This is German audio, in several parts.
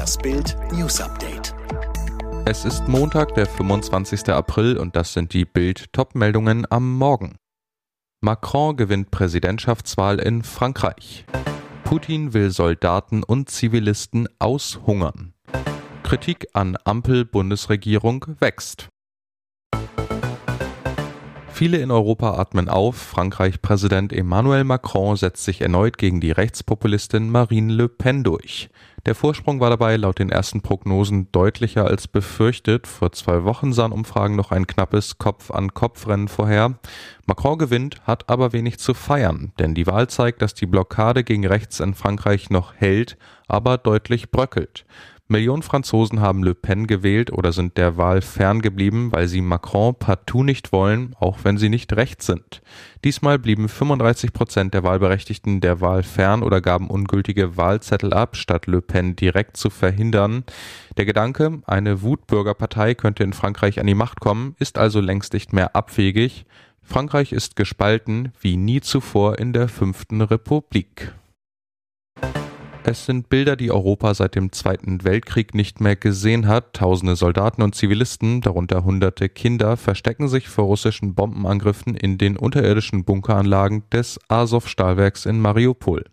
Das Bild News Update. Es ist Montag, der 25. April und das sind die Bild Topmeldungen am Morgen. Macron gewinnt Präsidentschaftswahl in Frankreich. Putin will Soldaten und Zivilisten aushungern. Kritik an Ampel-Bundesregierung wächst. Viele in Europa atmen auf. Frankreich-Präsident Emmanuel Macron setzt sich erneut gegen die Rechtspopulistin Marine Le Pen durch. Der Vorsprung war dabei laut den ersten Prognosen deutlicher als befürchtet. Vor zwei Wochen sahen Umfragen noch ein knappes Kopf-an-Kopf-Rennen vorher. Macron gewinnt, hat aber wenig zu feiern, denn die Wahl zeigt, dass die Blockade gegen rechts in Frankreich noch hält, aber deutlich bröckelt. Millionen Franzosen haben Le Pen gewählt oder sind der Wahl ferngeblieben, weil sie Macron partout nicht wollen, auch wenn sie nicht rechts sind. Diesmal blieben 35 Prozent der Wahlberechtigten der Wahl fern oder gaben ungültige Wahlzettel ab, statt Le Pen direkt zu verhindern. Der Gedanke, eine Wutbürgerpartei könnte in Frankreich an die Macht kommen, ist also längst nicht mehr abwegig. Frankreich ist gespalten wie nie zuvor in der fünften Republik. Es sind Bilder, die Europa seit dem Zweiten Weltkrieg nicht mehr gesehen hat. Tausende Soldaten und Zivilisten, darunter hunderte Kinder, verstecken sich vor russischen Bombenangriffen in den unterirdischen Bunkeranlagen des Azov-Stahlwerks in Mariupol.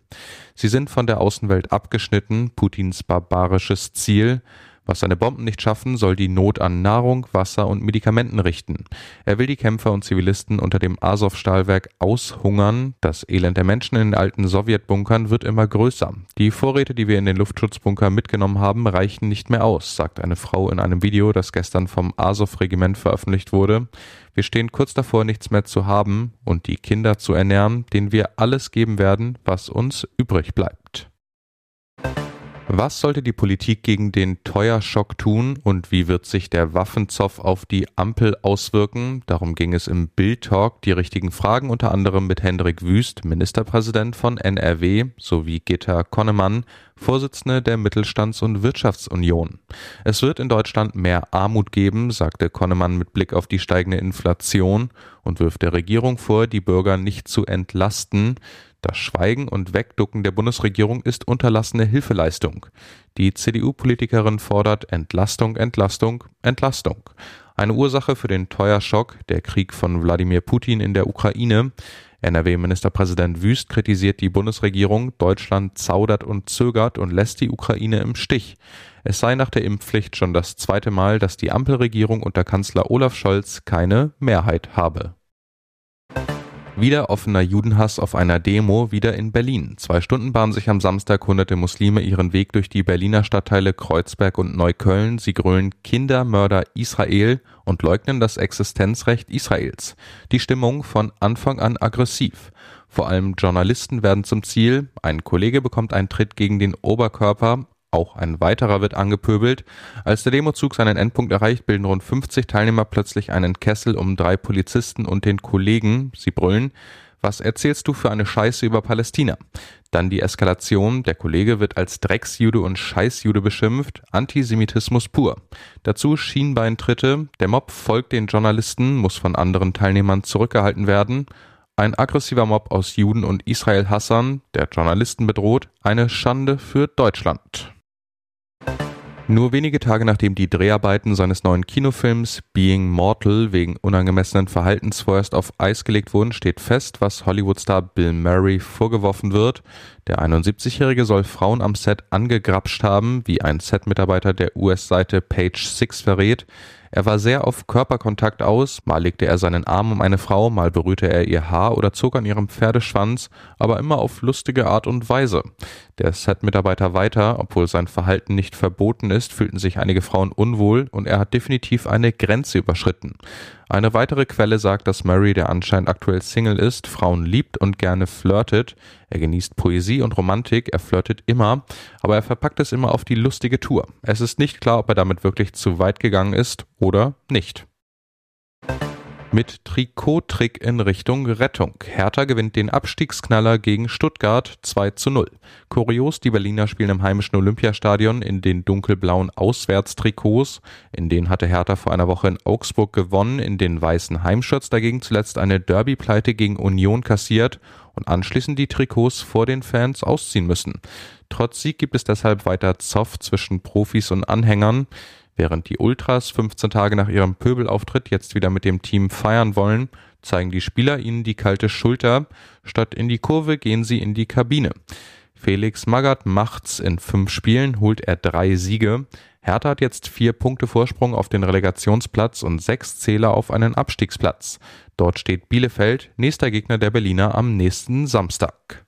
Sie sind von der Außenwelt abgeschnitten, Putins barbarisches Ziel. Was seine Bomben nicht schaffen, soll die Not an Nahrung, Wasser und Medikamenten richten. Er will die Kämpfer und Zivilisten unter dem Azov-Stahlwerk aushungern. Das Elend der Menschen in den alten Sowjetbunkern wird immer größer. Die Vorräte, die wir in den Luftschutzbunker mitgenommen haben, reichen nicht mehr aus, sagt eine Frau in einem Video, das gestern vom Azov-Regiment veröffentlicht wurde. Wir stehen kurz davor, nichts mehr zu haben und die Kinder zu ernähren, denen wir alles geben werden, was uns übrig bleibt. Was sollte die Politik gegen den Teuerschock tun und wie wird sich der Waffenzoff auf die Ampel auswirken? Darum ging es im Bild Talk. Die richtigen Fragen unter anderem mit Hendrik Wüst, Ministerpräsident von NRW, sowie Gitta Konnemann, Vorsitzende der Mittelstands- und Wirtschaftsunion. Es wird in Deutschland mehr Armut geben, sagte Konnemann mit Blick auf die steigende Inflation und wirft der Regierung vor, die Bürger nicht zu entlasten. Das Schweigen und Wegducken der Bundesregierung ist unterlassene Hilfeleistung. Die CDU-Politikerin fordert Entlastung, Entlastung, Entlastung. Eine Ursache für den Teuerschock, der Krieg von Wladimir Putin in der Ukraine. NRW-Ministerpräsident Wüst kritisiert die Bundesregierung, Deutschland zaudert und zögert und lässt die Ukraine im Stich. Es sei nach der Impfpflicht schon das zweite Mal, dass die Ampelregierung unter Kanzler Olaf Scholz keine Mehrheit habe. Wieder offener Judenhass auf einer Demo, wieder in Berlin. Zwei Stunden bahnen sich am Samstag hunderte Muslime ihren Weg durch die Berliner Stadtteile Kreuzberg und Neukölln. Sie grölen Kindermörder Israel und leugnen das Existenzrecht Israels. Die Stimmung von Anfang an aggressiv. Vor allem Journalisten werden zum Ziel. Ein Kollege bekommt einen Tritt gegen den Oberkörper. Auch ein weiterer wird angepöbelt. Als der Demozug seinen Endpunkt erreicht, bilden rund 50 Teilnehmer plötzlich einen Kessel um drei Polizisten und den Kollegen. Sie brüllen, was erzählst du für eine Scheiße über Palästina? Dann die Eskalation, der Kollege wird als Drecksjude und Scheißjude beschimpft, Antisemitismus pur. Dazu Schienbeintritte, der Mob folgt den Journalisten, muss von anderen Teilnehmern zurückgehalten werden. Ein aggressiver Mob aus Juden und Israel-Hassern, der Journalisten bedroht, eine Schande für Deutschland. Nur wenige Tage nachdem die Dreharbeiten seines neuen Kinofilms Being Mortal wegen unangemessenen Verhaltens vorerst auf Eis gelegt wurden, steht fest, was Hollywoodstar Bill Murray vorgeworfen wird. Der 71-Jährige soll Frauen am Set angegrapscht haben, wie ein Set-Mitarbeiter der US-Seite Page Six verrät. Er war sehr auf Körperkontakt aus, mal legte er seinen Arm um eine Frau, mal berührte er ihr Haar oder zog an ihrem Pferdeschwanz, aber immer auf lustige Art und Weise. Der Set-Mitarbeiter weiter, obwohl sein Verhalten nicht verboten ist, fühlten sich einige Frauen unwohl und er hat definitiv eine Grenze überschritten. Eine weitere Quelle sagt, dass Murray, der anscheinend aktuell Single ist, Frauen liebt und gerne flirtet. Er genießt Poesie und Romantik, er flirtet immer, aber er verpackt es immer auf die lustige Tour. Es ist nicht klar, ob er damit wirklich zu weit gegangen ist oder nicht. Mit Trikottrick in Richtung Rettung. Hertha gewinnt den Abstiegsknaller gegen Stuttgart 2 zu 0. Kurios, die Berliner spielen im heimischen Olympiastadion in den dunkelblauen Auswärtstrikots. In denen hatte Hertha vor einer Woche in Augsburg gewonnen, in den weißen Heimshirts dagegen zuletzt eine Derby-Pleite gegen Union kassiert und anschließend die Trikots vor den Fans ausziehen müssen. Trotz Sieg gibt es deshalb weiter Zoff zwischen Profis und Anhängern. Während die Ultras 15 Tage nach ihrem Pöbelauftritt jetzt wieder mit dem Team feiern wollen, zeigen die Spieler ihnen die kalte Schulter. Statt in die Kurve gehen sie in die Kabine. Felix Magath macht's. In fünf Spielen holt er drei Siege. Hertha hat jetzt vier Punkte Vorsprung auf den Relegationsplatz und sechs Zähler auf einen Abstiegsplatz. Dort steht Bielefeld, nächster Gegner der Berliner am nächsten Samstag.